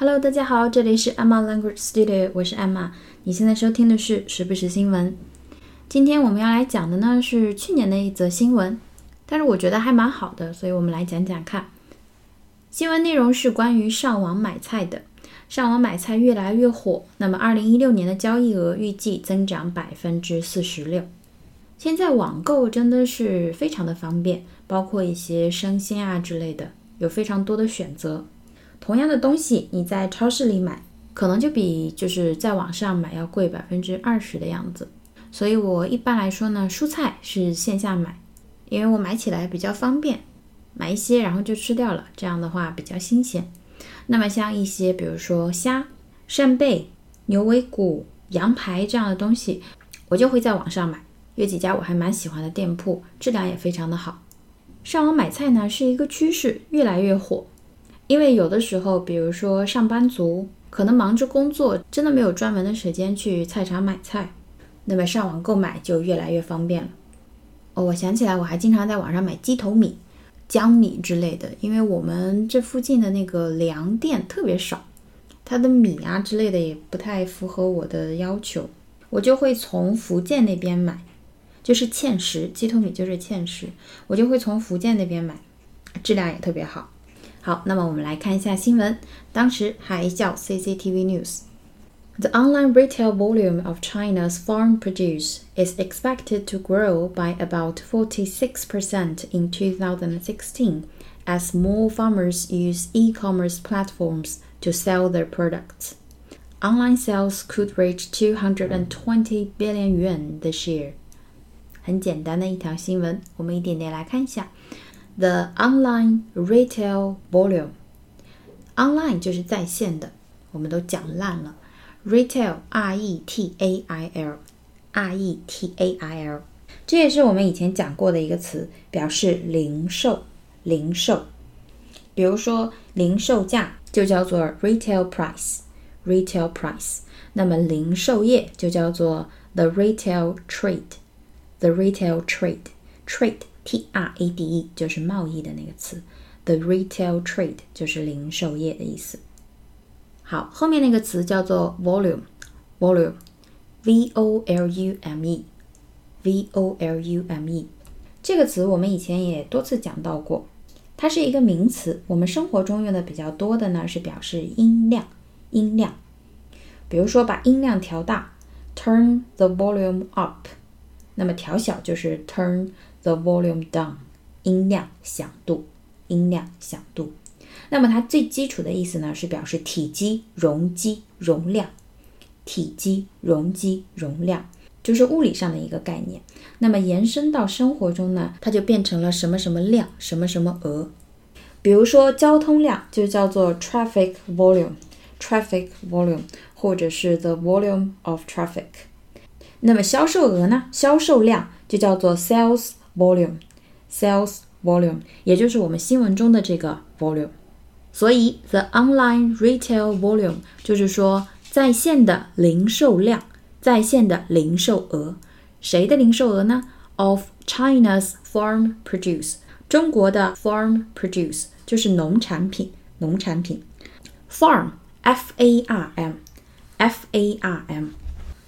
Hello，大家好，这里是 Emma Language Studio，我是 Emma。你现在收听的是时不时新闻。今天我们要来讲的呢是去年的一则新闻，但是我觉得还蛮好的，所以我们来讲讲看。新闻内容是关于上网买菜的。上网买菜越来越火，那么二零一六年的交易额预计增长百分之四十六。现在网购真的是非常的方便，包括一些生鲜啊之类的，有非常多的选择。同样的东西，你在超市里买，可能就比就是在网上买要贵百分之二十的样子。所以我一般来说呢，蔬菜是线下买，因为我买起来比较方便，买一些然后就吃掉了，这样的话比较新鲜。那么像一些，比如说虾、扇贝、牛尾骨、羊排这样的东西，我就会在网上买。有几家我还蛮喜欢的店铺，质量也非常的好。上网买菜呢是一个趋势，越来越火。因为有的时候，比如说上班族可能忙着工作，真的没有专门的时间去菜场买菜，那么上网购买就越来越方便了。哦，我想起来，我还经常在网上买鸡头米。江米之类的，因为我们这附近的那个粮店特别少，它的米啊之类的也不太符合我的要求，我就会从福建那边买，就是芡实鸡头米就是芡实，我就会从福建那边买，质量也特别好。好，那么我们来看一下新闻，当时还叫 CCTV News。The online retail volume of China's farm produce is expected to grow by about 46% in 2016 as more farmers use e commerce platforms to sell their products. Online sales could reach 220 billion yuan this year. 很简单的一条新闻，我们一点点来看一下。 The online retail volume. Online 就是在线的，我们都讲烂了。Retail, R-E-T-A-I-L, R-E-T-A-I-L，这也是我们以前讲过的一个词，表示零售。零售，比如说零售价就叫做 retail price, retail price。那么零售业就叫做 the retail trade, T R A D E 就是贸易的那个词，The retail trade 就是零售业的意思。好，后面那个词叫做 volume，volume，V O L U M E，V O L U M E，这个词我们以前也多次讲到过，它是一个名词。我们生活中用的比较多的呢是表示音量，音量。比如说把音量调大，turn the volume up，那么调小就是 turn。The volume down，音量响度，音量响度。那么它最基础的意思呢，是表示体积、容积、容量。体积、容积、容量，就是物理上的一个概念。那么延伸到生活中呢，它就变成了什么什么量、什么什么额。比如说交通量就叫做 traffic volume，traffic volume，或者是 the volume of traffic。那么销售额呢，销售量就叫做 sales volume，sales volume，也就是我们新闻中的这个 volume。所以，the online retail volume 就是说在线的零售量，在线的零售额。谁的零售额呢？Of China's farm produce，中国的 farm produce 就是农产品，农产品。Farm，f a r m，f a r m，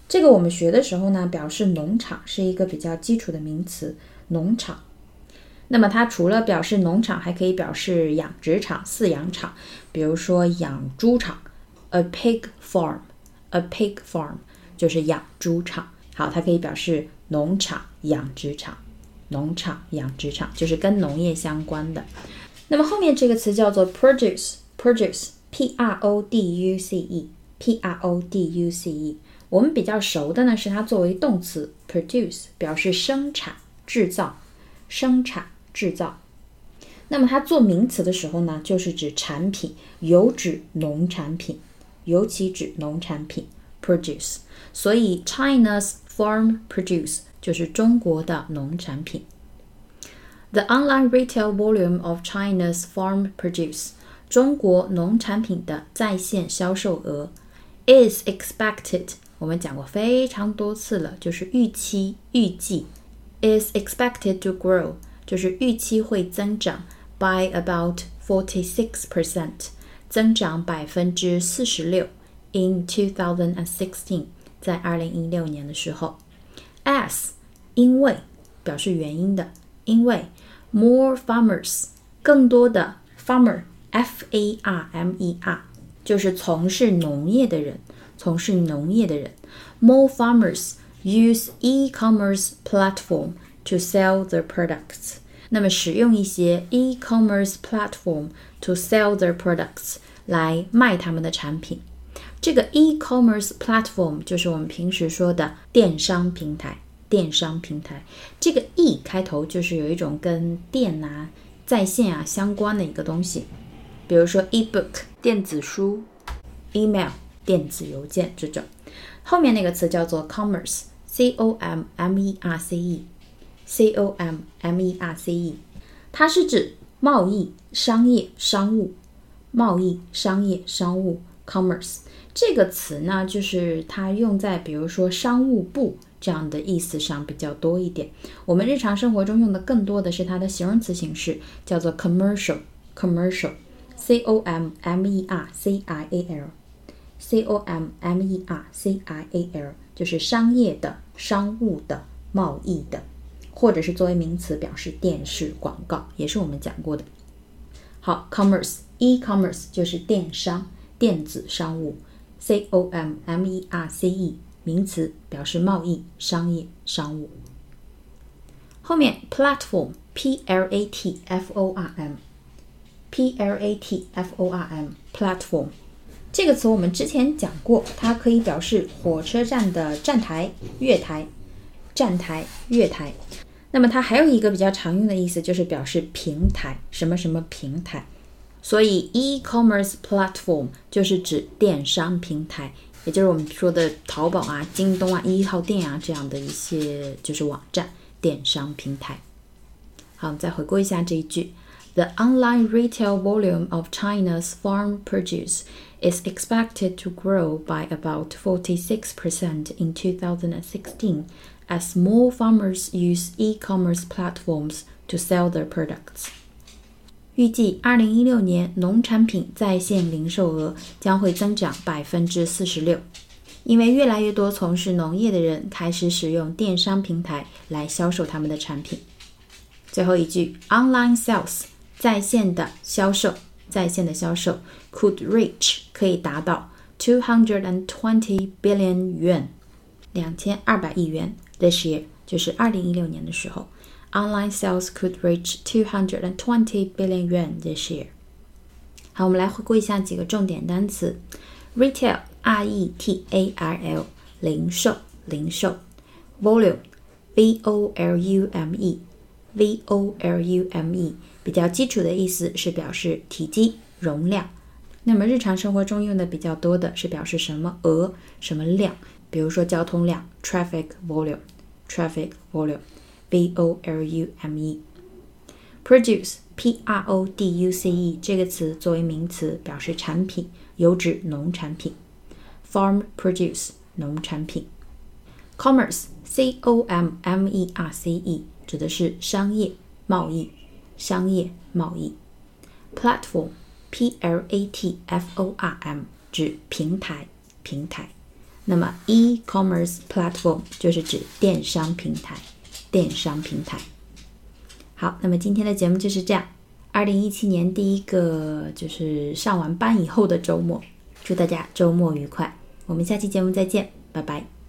这个我们学的时候呢，表示农场是一个比较基础的名词，农场。那么它除了表示农场，还可以表示养殖场、饲养场。比如说养猪场，a pig farm，a pig farm 就是养猪场。好，它可以表示农场、养殖场。农场、养殖场就是跟农业相关的。那么后面这个词叫做 produce，produce，p r o d u c e，p r o d u c e。我们比较熟的呢是它作为动词 produce，表示生产、制造、生产。制造，那么它做名词的时候呢，就是指产品，有指农产品，尤其指农产品 produce。所以 China's farm produce 就是中国的农产品。The online retail volume of China's farm produce 中国农产品的在线销售额 is expected。我们讲过非常多次了，就是预期、预计 is expected to grow。就是预期会增长 by about forty six percent， 增长百分之四十六。In 2016，在二零一六年的时候，as 因为表示原因的，因为 more farmers 更多的 farmer，f a r m e r 就是从事农业的人，从事农业的人，more farmers use e-commerce platform to sell their products。那么使用一些 e-commerce platform to sell their products 来卖他们的产品。这个 e-commerce platform 就是我们平时说的电商平台。电商平台，这个 e 开头就是有一种跟电啊、在线啊相关的一个东西，比如说 e-book 电子书，email 电子邮件这种。后面那个词叫做 commerce C O M M E R C E，C O M M E R C E，它是指贸易、商业、商务。贸易、商业、商务，commerce 这个词呢，就是它用在比如说商务部这样的意思上比较多一点。我们日常生活中用的更多的是它的形容词形式，叫做 commercial，commercial，c o m m e r c i a l，c o m m e r c i a l，就是商业的、商务的、贸易的，或者是作为名词表示电视广告，也是我们讲过的。好，commerce。e-commerce 就是电商、电子商务，c o m m e r c e 名词，表示贸易、商业、商务。后面 platform，p l a t f o r m，p l a t f o r m，platform 这个词我们之前讲过，它可以表示火车站的站台、月台、站台、月台。那么它还有一个比较常用的意思，就是表示平台，什么什么平台。所以，e-commerce platform 就是指电商平台，也就是我们说的淘宝啊、京东啊、一号店啊这样的一些就是网站、电商平台。好，我们再回顾一下这一句 ：The online retail volume of China's farm produce is expected to grow by about 46% in 2016 as more farmers use e-commerce platforms to sell their products. 预计二零一六年农产品在线零售额将会增长百分之四十六，因为越来越多从事农业的人开始使用电商平台来销售他们的产品。最后一句，online sales 在线的销售，在线的销售 could reach 可以达到 two hundred and twenty billion yuan 两千二百亿元 this year 就是二零一六年的时候。online sales could reach 220 billion yuan this year。好，我们来回顾一下几个重点单词：retail r e t a r l 零售零售；volume v o l u m e V o l u m e 比较基础的意思是表示体积容量。那么日常生活中用的比较多的是表示什么额什么量，比如说交通量 traffic volume traffic volume。v o l u m e，produce p r o d u c e 这个词作为名词表示产品，有指农产品。farm produce 农产品。commerce c o m m e r c e 指的是商业贸易，商业贸易。platform p l a t f o r m 指平台，平台。那么 e-commerce platform 就是指电商平台。电商平台。好，那么今天的节目就是这样。二零一七年第一个就是上完班以后的周末，祝大家周末愉快。我们下期节目再见，拜拜。